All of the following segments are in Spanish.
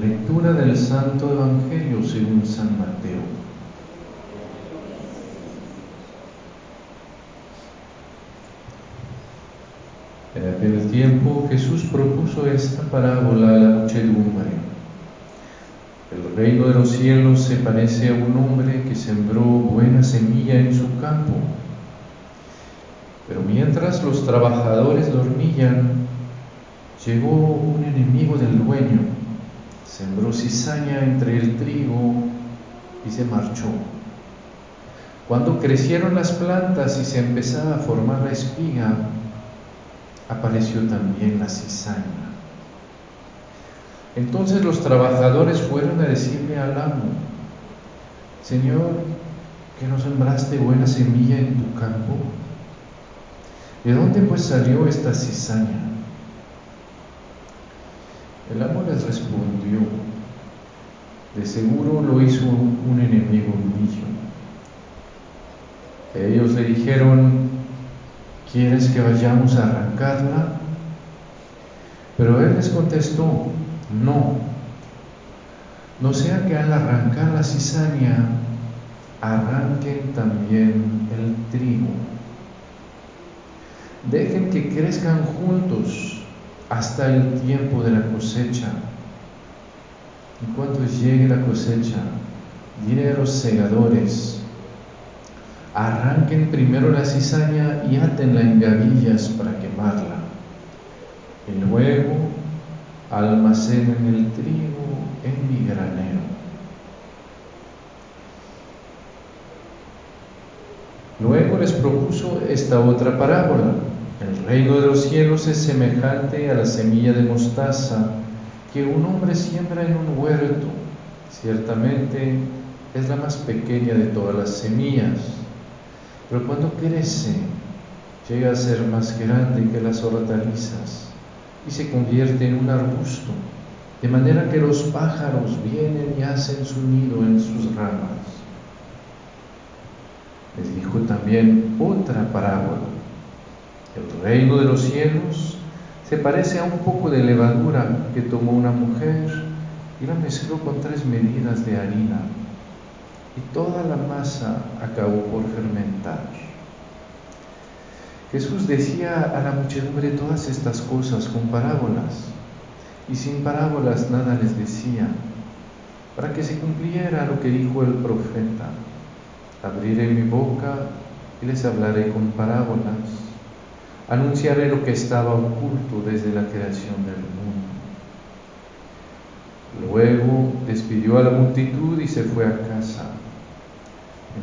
Lectura del Santo Evangelio según San Mateo. En aquel tiempo Jesús propuso esta parábola a la muchedumbre. El reino de los cielos se parece a un hombre que sembró buena semilla en su campo. Pero mientras los trabajadores dormían, llegó un enemigo del dueño, sembró cizaña entre el trigo y se marchó. Cuando crecieron las plantas y se empezaba a formar la espiga, apareció también la cizaña. Entonces los trabajadores fueron a decirle al amo, Señor, que no sembraste buena semilla en tu campo. ¿De dónde pues salió esta cizaña? El amo les respondió, de seguro lo hizo un enemigo mío. Ellos le dijeron, ¿quieres que vayamos a arrancarla? Pero él les contestó, no, no sea que al arrancar la cizaña arranquen también el trigo. Dejen que crezcan juntos hasta el tiempo de la cosecha. Y cuando llegue la cosecha, diré a los segadores, arranquen primero la cizaña y átenla en gavillas para quemarla. Y luego almacenen el trigo en mi granero. Luego les propuso esta otra parábola. El reino de los cielos es semejante a la semilla de mostaza que un hombre siembra en un huerto. Ciertamente es la más pequeña de todas las semillas, pero cuando crece llega a ser más grande que las hortalizas y se convierte en un arbusto, de manera que los pájaros vienen y hacen su nido en sus ramas. Les dijo también otra parábola. El reino de los cielos se parece a un poco de levadura que tomó una mujer y la mezcló con tres medidas de harina y toda la masa acabó por fermentar. Jesús decía a la muchedumbre todas estas cosas con parábolas y sin parábolas nada les decía, para que se cumpliera lo que dijo el profeta. Abriré mi boca y les hablaré con parábolas anunciaré lo que estaba oculto desde la creación del mundo. Luego despidió a la multitud y se fue a casa.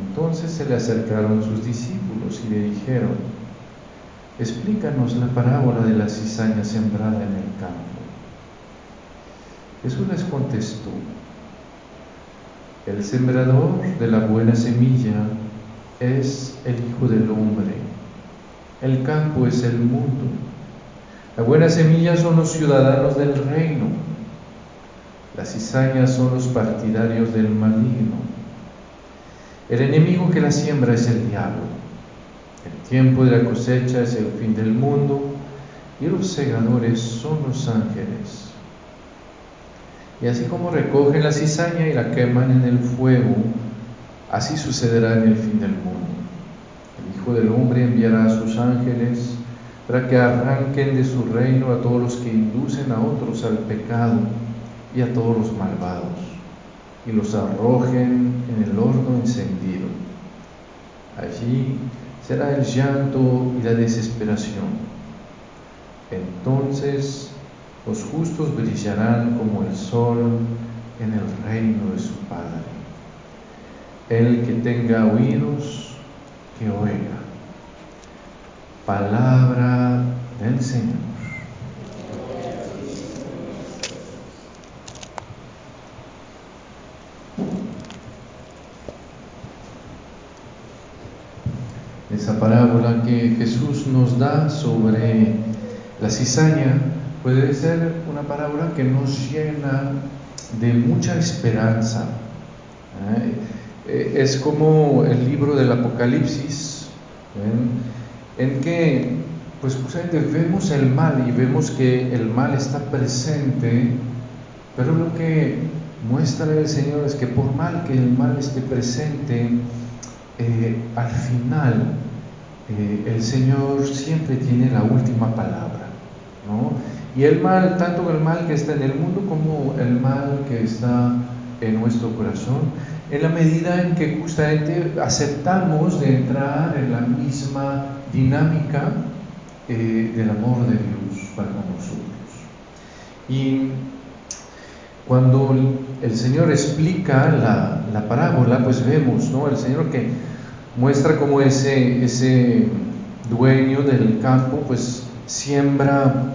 Entonces se le acercaron sus discípulos y le dijeron, explícanos la parábola de la cizaña sembrada en el campo. Jesús les contestó, el sembrador de la buena semilla es el Hijo del Hombre el campo es el mundo. La buena semilla son los ciudadanos del reino. Las cizañas son los partidarios del maligno. El enemigo que la siembra es el diablo. El tiempo de la cosecha es el fin del mundo y los segadores son los ángeles. Y así como recogen la cizaña y la queman en el fuego, así sucederá en el fin del mundo. Hijo del Hombre enviará a sus ángeles para que arranquen de su reino a todos los que inducen a otros al pecado y a todos los malvados, y los arrojen en el horno encendido. Allí será el llanto y la desesperación. Entonces los justos brillarán como el sol en el reino de su Padre. El que tenga oídos, que oiga. Palabra del Señor. Esa parábola que Jesús nos da sobre la cizaña puede ser una parábola que nos llena de mucha esperanza. ¿eh? Eh, es como el libro del Apocalipsis, en que pues vemos el mal y vemos que el mal está presente Pero lo que muestra el Señor es que por mal que el mal esté presente, eh, al final eh, el Señor siempre tiene la última palabra. ¿no? Y el mal, tanto el mal que está en el mundo como el mal que está en nuestro corazón, en la medida en que justamente aceptamos de entrar en la misma dinámica eh, del amor de Dios para nosotros. Y cuando el Señor explica la, la parábola, pues vemos, ¿no? El Señor que muestra cómo ese, ese dueño del campo, pues siembra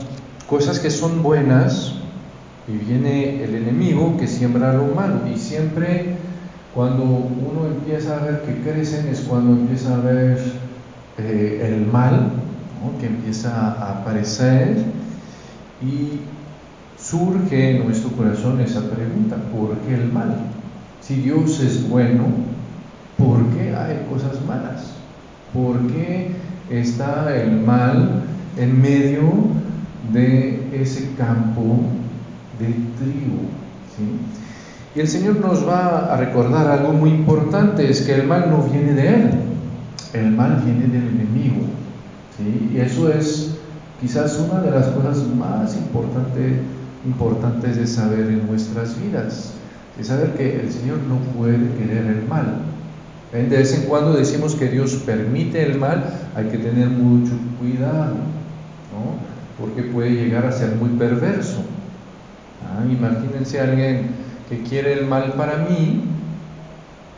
cosas que son buenas y viene el enemigo que siembra lo malo. Y siempre cuando uno empieza a ver que crecen es cuando empieza a ver eh, el mal, que empieza a aparecer y surge en nuestro corazón esa pregunta, ¿por qué el mal? Si Dios es bueno, ¿por qué hay cosas malas? ¿Por qué está el mal en medio de ese campo de trigo? Y el Señor nos va a recordar algo muy importante, es que el mal no viene de Él, el mal viene del enemigo. Y eso es quizás una de las cosas más importantes importantes de saber en nuestras vidas, de saber que el Señor no puede querer el mal. De vez en cuando decimos que Dios permite el mal, hay que tener mucho cuidado, ¿no? porque puede llegar a ser muy perverso. Ah, imagínense alguien que quiere el mal para mí,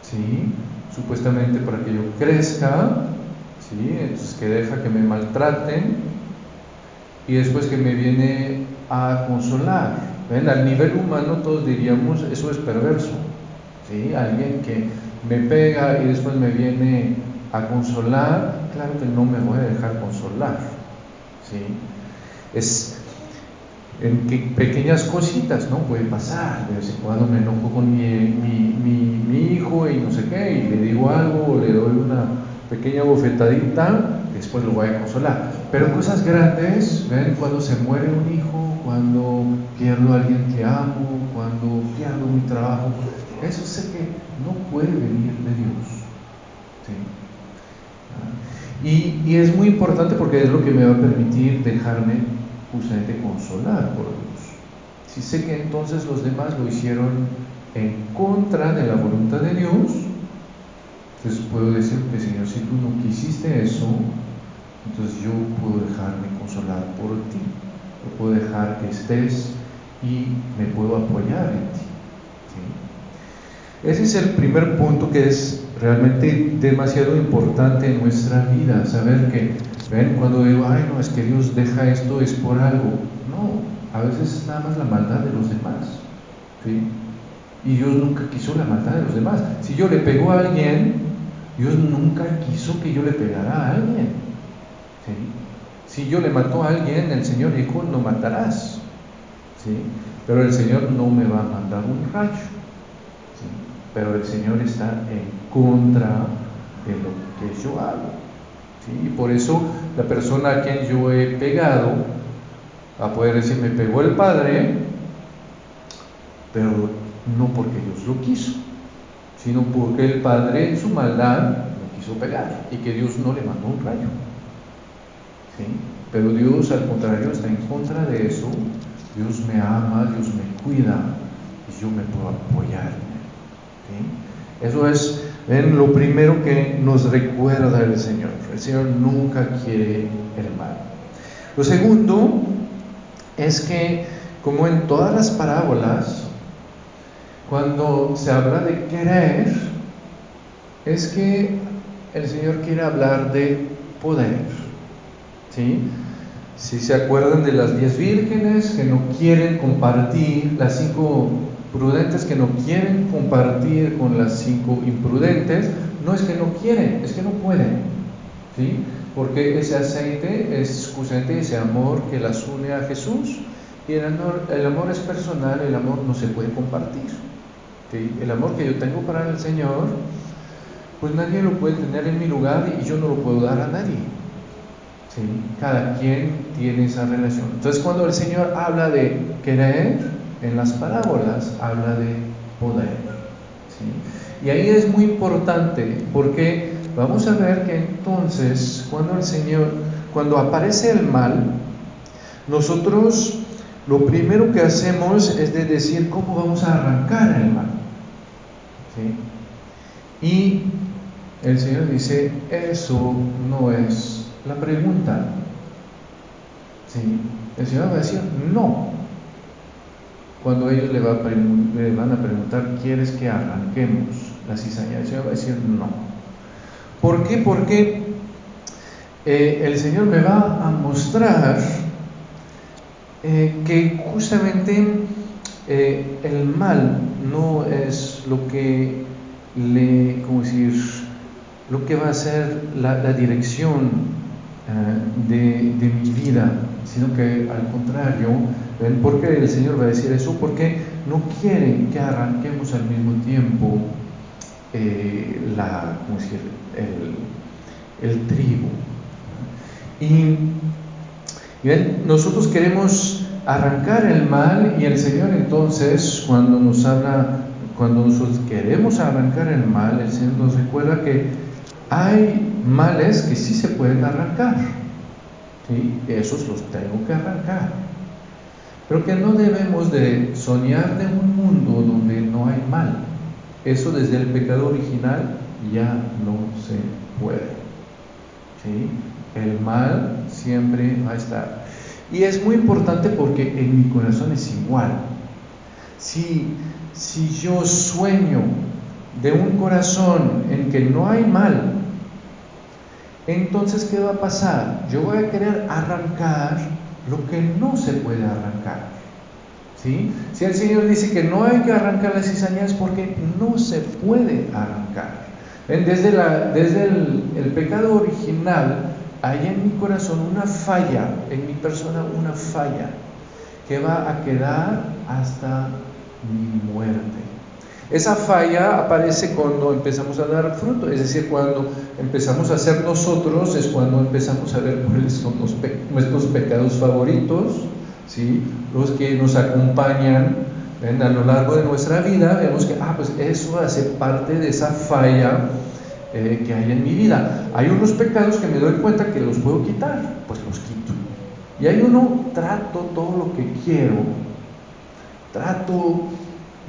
¿sí? supuestamente para que yo crezca, ¿sí? entonces que deja que me maltraten y después que me viene a consolar. ¿Ven? Al nivel humano todos diríamos, eso es perverso. ¿sí? Alguien que me pega y después me viene a consolar, claro que no me voy a dejar consolar. ¿sí? Es en que pequeñas cositas, ¿no? Puede pasar, de vez en cuando me enojo con mi, mi, mi, hijo y no sé qué, y le digo algo o le doy una pequeña bofetadita, después lo voy a consolar. Pero cosas grandes, ¿ven? Cuando se muere un hijo, cuando pierdo a alguien que amo, cuando pierdo mi trabajo, eso sé que no puede venir de Dios. ¿sí? Ah, y, y, es muy importante porque es lo que me va a permitir dejarme justamente consolar por Dios. Si sé que entonces los demás lo hicieron en contra de la voluntad de Dios, entonces puedo decir que Señor, si tú no quisiste eso, entonces yo puedo dejarme consolar por ti, yo puedo dejar que estés y me puedo apoyar en ti. Ese es el primer punto que es realmente demasiado importante en nuestra vida, saber que, ven, cuando digo, ay, no, es que Dios deja esto, es por algo. No, a veces es nada más la maldad de los demás. ¿sí? Y Dios nunca quiso la maldad de los demás. Si yo le pego a alguien, Dios nunca quiso que yo le pegara a alguien. Si yo le mato a alguien, el Señor dijo, no matarás. ¿sí? Pero el Señor no me va a mandar un rayo. Pero el Señor está en contra de lo que yo hago. ¿Sí? Y por eso la persona a quien yo he pegado, a poder decir, me pegó el Padre, pero no porque Dios lo quiso, sino porque el Padre en su maldad lo quiso pegar y que Dios no le mandó un rayo. Pero Dios al contrario está en contra de eso. Dios me ama, Dios me cuida y yo me puedo apoyar Eso es ven, lo primero que nos recuerda el Señor. El Señor nunca quiere el mal. Lo segundo es que, como en todas las parábolas, cuando se habla de querer, es que el Señor quiere hablar de poder. ¿sí? Si se acuerdan de las diez vírgenes que no quieren compartir, las cinco prudentes que no quieren compartir con las cinco imprudentes, no es que no quieren, es que no pueden, ¿sí? Porque ese aceite es justamente ese amor que las une a Jesús y el amor, el amor es personal, el amor no se puede compartir. ¿sí? El amor que yo tengo para el Señor, pues nadie lo puede tener en mi lugar y yo no lo puedo dar a nadie. Cada quien tiene esa relación. Entonces cuando el Señor habla de querer, en las parábolas habla de poder. Y ahí es muy importante porque vamos a ver que entonces cuando el Señor, cuando aparece el mal, nosotros lo primero que hacemos es de decir cómo vamos a arrancar el mal. Y el Señor dice, eso no es la pregunta. ¿Sí? El Señor va a decir, no. Cuando ellos le, van a preguntar, ¿quieres que arranquemos la cizaña? El Señor va a decir, no. ¿Por qué? Porque eh, el Señor me va a mostrar eh, que justamente eh, el mal no es lo que le, ¿cómo decir? Lo que va a ser la, dirección de, de mi vida, sino que al contrario, ¿por qué el Señor va a decir eso? Porque no quiere que arranquemos al mismo tiempo eh, la. El, el trigo. Y nosotros queremos arrancar el mal y el Señor entonces cuando nos habla, cuando nosotros queremos arrancar el mal, el Señor nos recuerda que hay males que sí se pueden arrancar. ¿Sí? Esos los tengo que arrancar. Pero que no debemos de soñar de un mundo donde no hay mal. Eso desde el pecado original ya no se puede. El mal siempre va a estar. Y es muy importante porque en mi corazón es igual. Si, si yo sueño de un corazón en que no hay mal, entonces, ¿qué va a pasar? Yo voy a querer arrancar lo que no se puede arrancar. ¿Sí? Si el Señor dice que no hay que arrancar las cizañas porque no se puede arrancar. Desde, el pecado original hay en mi corazón una falla, en mi persona una falla, que va a quedar hasta mi muerte. Esa falla aparece cuando empezamos a dar fruto, es decir, cuando empezamos a ser nosotros, es cuando empezamos a ver cuáles son nuestros pecados favoritos, ¿sí? los que nos acompañan a lo largo de nuestra vida, vemos que, ah, pues eso hace parte de esa falla eh, que hay en mi vida. Hay unos pecados que me doy cuenta que los puedo quitar, pues los quito. Y hay uno, trato todo lo que quiero, trato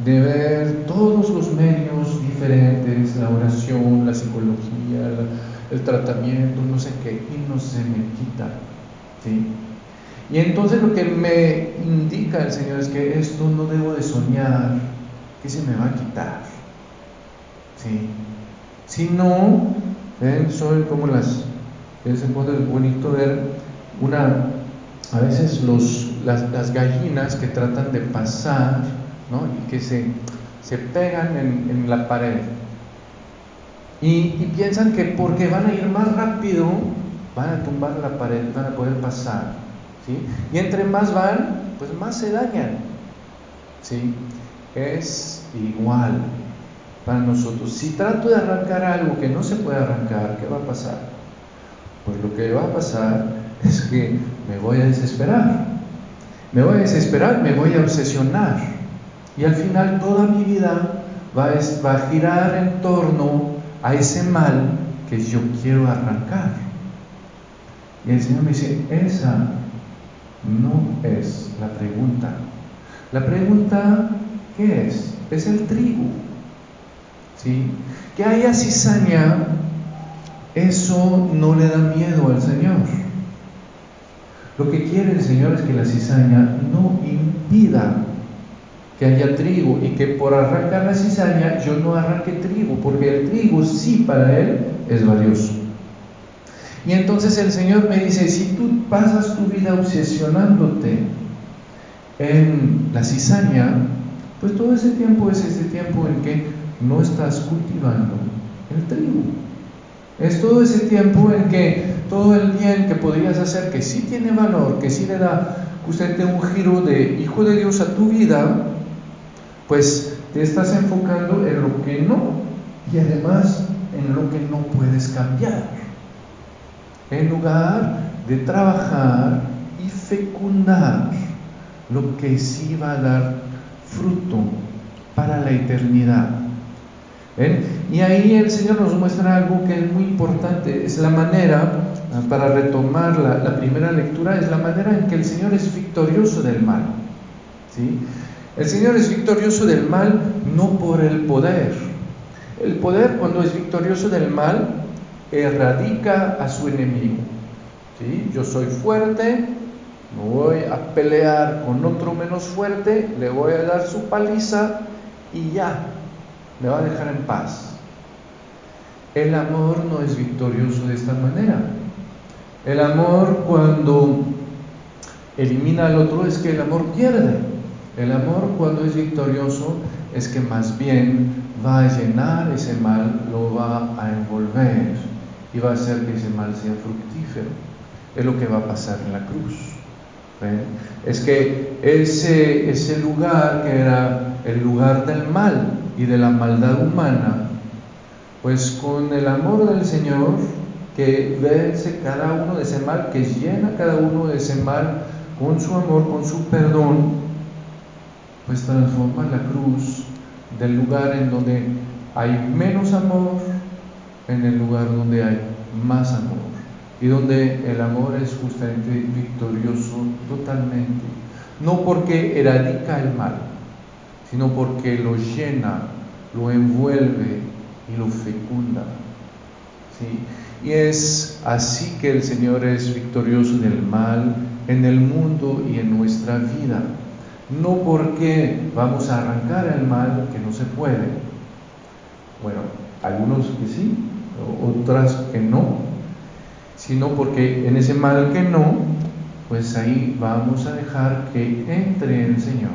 de ver todos los medios diferentes, la oración, la psicología, el tratamiento, no sé qué, y no se me quita. ¿sí? Y entonces lo que me indica el Señor es que esto no debo de soñar que se me va a quitar. ¿sí? Si no, soy como las, es bonito ver una, a veces los, las gallinas que tratan de pasar y que se, se pegan en, la pared. Y, piensan que porque van a ir más rápido, van a tumbar la pared, van a poder pasar. ¿sí? Y entre más van, pues más se dañan. ¿sí? Es igual para nosotros. Si trato de arrancar algo que no se puede arrancar, ¿qué va a pasar? Pues lo que va a pasar es que me voy a desesperar. Me voy a desesperar, me voy a obsesionar. Y al final toda mi vida va a, girar en torno a ese mal que yo quiero arrancar. Y el Señor me dice, esa no es la pregunta. La pregunta, ¿qué es? Es el trigo. ¿Sí? Que haya cizaña, eso no le da miedo al Señor. Lo que quiere el Señor es que la cizaña no impida que haya trigo y que por arrancar la cizaña yo no arranque trigo, porque el trigo sí para él es valioso. Y entonces el Señor me dice, si tú pasas tu vida obsesionándote en la cizaña, pues todo ese tiempo es ese tiempo en que no estás cultivando el trigo. Es todo ese tiempo en que todo el bien que podrías hacer, que sí tiene valor, que sí le da justamente un giro de hijo de Dios a tu vida, pues te estás enfocando en lo que no y además en lo que no puedes cambiar. En lugar de trabajar y fecundar lo que sí va a dar fruto para la eternidad. Y ahí el Señor nos muestra algo que es muy importante, es la manera, ah, para retomar la, primera lectura, es la manera en que el Señor es victorioso del mal. ¿sí? El Señor es victorioso del mal no por el poder. El poder cuando es victorioso del mal erradica a su enemigo. ¿sí? Yo soy fuerte, no voy a pelear con otro menos fuerte, le voy a dar su paliza y ya, me va a dejar en paz. El amor no es victorioso de esta manera. El amor cuando elimina al otro es que el amor pierde. El amor cuando es victorioso es que más bien va a llenar ese mal, lo va a envolver y va a hacer que ese mal sea fructífero. Es lo que va a pasar en la cruz. Es que ese, ese lugar que era el lugar del mal y de la maldad humana, pues con el amor del Señor que vence cada uno de ese mal, que llena cada uno de ese mal con su amor, con su perdón, pues transforma la cruz del lugar en donde hay menos amor en el lugar donde hay más amor y donde el amor es justamente victorioso totalmente, no porque eradica el mal, sino porque lo llena, lo envuelve y lo fecunda. ¿sí? Y es así que el Señor es victorioso del mal en el mundo y en nuestra vida. No porque vamos a arrancar el mal que no se puede. Bueno, algunos que sí, otras que no, sino porque en ese mal que no, pues ahí vamos a dejar que entre el Señor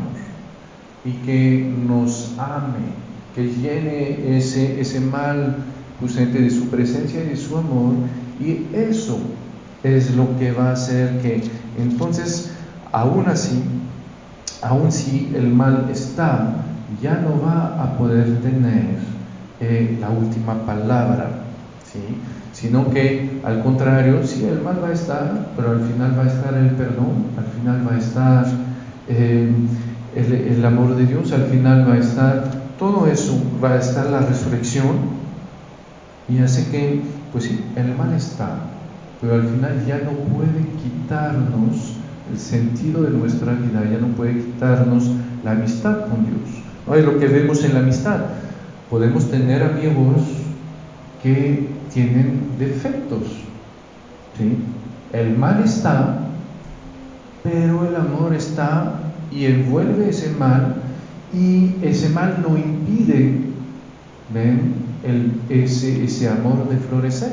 y que nos ame, que llene ese, ese mal justamente de su presencia y de su amor, y eso es lo que va a hacer que entonces, aún así, aún si el mal está, ya no va a poder tener eh, la última palabra, ¿sí? sino que al contrario, sí, el mal va a estar, pero al final va a estar el perdón, al final va a estar eh, el, amor de Dios, al final va a estar todo eso, va a estar la resurrección y hace que, pues sí, el mal está, pero al final ya no puede quitarnos el sentido de nuestra vida, ya no puede quitarnos la amistad con Dios. ¿No? Es lo que vemos en la amistad. Podemos tener amigos que tienen defectos. ¿sí? El mal está, pero el amor está y envuelve ese mal y ese mal no impide ¿ven? El, ese, ese amor de florecer.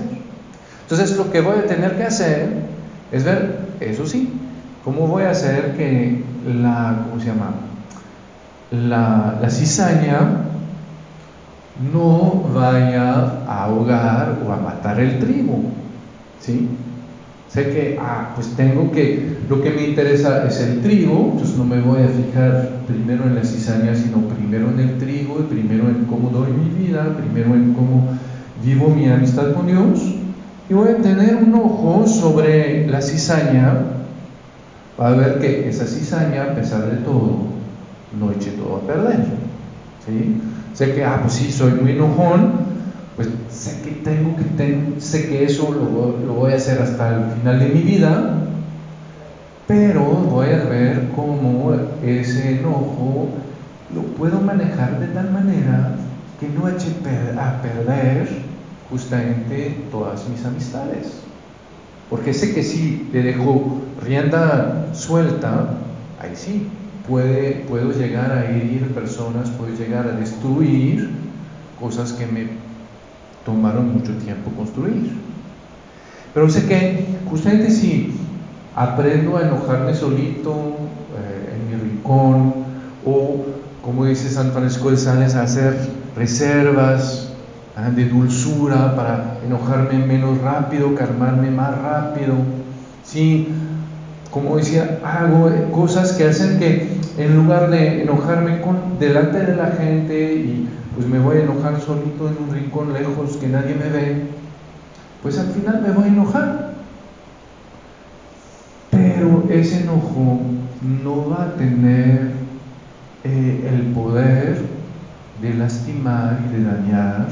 Entonces lo que voy a tener que hacer es ver, eso sí, cómo voy a hacer que la, ¿cómo se llama? La, la cizaña no vaya a ahogar o a matar el trigo. ¿Sí? Sé que, ah, pues tengo que, lo que me interesa es el trigo, entonces no me voy a fijar primero en la cizaña, sino primero en el trigo, y primero en cómo doy mi vida, primero en cómo vivo mi amistad con Dios, y voy a tener un ojo sobre la cizaña para ver que esa cizaña, a pesar de todo, no eche todo a perder. ¿Sí? Sé que, ah, pues sí, soy muy enojón, pues sé que tengo que, sé que eso lo, lo, voy a hacer hasta el final de mi vida, pero voy a ver cómo ese enojo lo puedo manejar de tal manera que no eche a perder justamente todas mis amistades. Porque sé que si le dejo rienda suelta, ahí sí, puedo llegar a herir personas, puedo llegar a destruir cosas que me tomaron mucho tiempo construir. Pero sé que justamente si aprendo a enojarme solito eh, en mi rincón o, como dice San Francisco de Sales, a hacer reservas ah, de dulzura para enojarme menos rápido, calmarme más rápido, si como decía, hago cosas que hacen que en lugar de enojarme con, delante de la gente y pues me voy a enojar solito en un rincón lejos que nadie me ve, pues al final me voy a enojar. Pero ese enojo no va a tener eh, el poder de lastimar y de dañar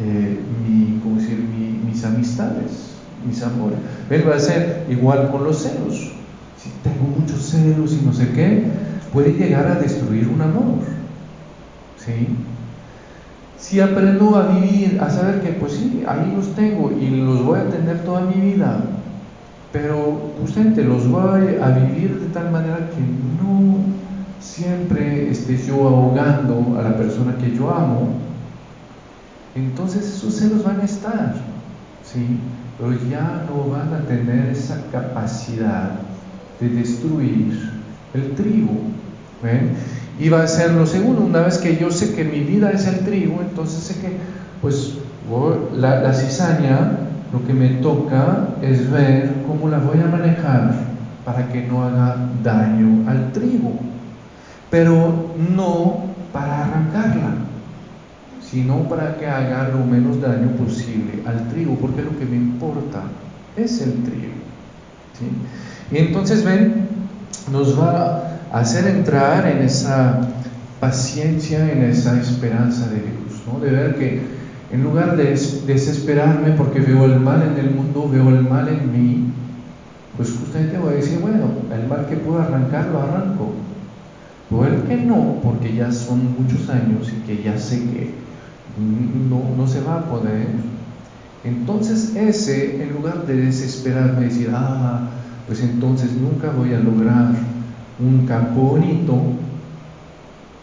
eh, mi, decir? mis amistades, mis amores. Él va a ser igual con los celos. Si tengo muchos celos y no sé qué, puede llegar a destruir un amor. ¿Sí? Si aprendo a vivir, a saber que pues sí, ahí los tengo y los voy a tener toda mi vida, pero justamente los voy a vivir de tal manera que no siempre esté yo ahogando a la persona que yo amo, entonces esos celos van a estar, ¿sí? Pero ya no van a tener esa capacidad de destruir el trigo. ¿ven? Y va a ser lo segundo, una vez que yo sé que mi vida es el trigo, entonces sé que pues la, la cizaña lo que me toca es ver cómo la voy a manejar para que no haga daño al trigo, pero no para arrancarla, sino para que haga lo menos daño posible al trigo, porque lo que me importa es el trigo. Y entonces ven, nos va a hacer entrar en esa paciencia, en esa esperanza de Dios, ¿no? de ver que en lugar de desesperarme porque veo el mal en el mundo, veo el mal en mí, pues justamente voy a decir, bueno, el mal que puedo arrancar lo arranco. O el que no, porque ya son muchos años y que ya sé que no, no se va a poder. Entonces ese, en lugar de desesperarme y decir, ah, pues entonces nunca voy a lograr un campo bonito,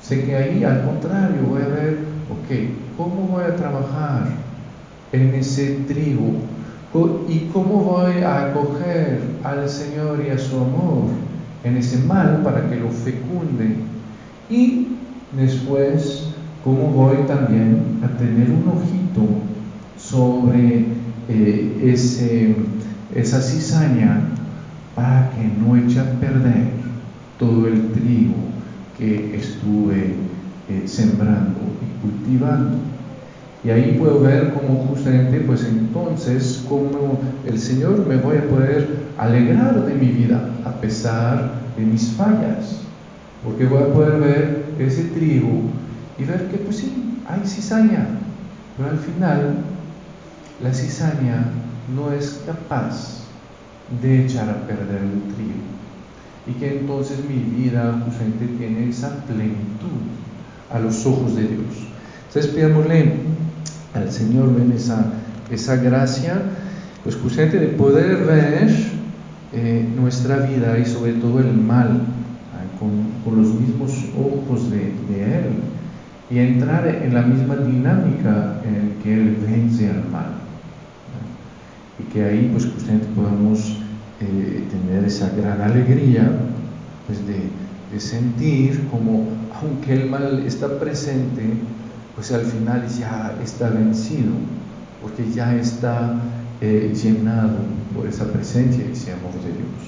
sé que ahí al contrario voy a ver, ok, ¿Cómo voy a trabajar en ese trigo? ¿Y cómo voy a acoger al Señor y a su amor en ese mal para que lo fecunde? Y después, ¿cómo voy también a tener un ojito sobre eh, ese, esa cizaña para que no eche a perder todo el trigo que estuve eh, sembrando y cultivando. Y ahí puedo ver cómo justamente, pues entonces, cómo el Señor me voy a poder alegrar de mi vida a pesar de mis fallas. Porque voy a poder ver ese trigo y ver que, pues sí, hay cizaña, pero al final la cizaña no es capaz de echar a perder el trigo. Y que entonces mi vida justamente tiene esa plenitud a los ojos de Dios. Entonces pidámosle al Señor ven esa, esa gracia, pues justamente de poder ver eh, nuestra vida y sobre todo el mal con, con, los mismos ojos de, Él y entrar en la misma dinámica en que Él vence al mal. Y que ahí pues justamente podamos eh, tener esa gran alegría pues de, sentir como aunque el mal está presente, pues al final ya está vencido, porque ya está eh, llenado por esa presencia y ese amor de Dios.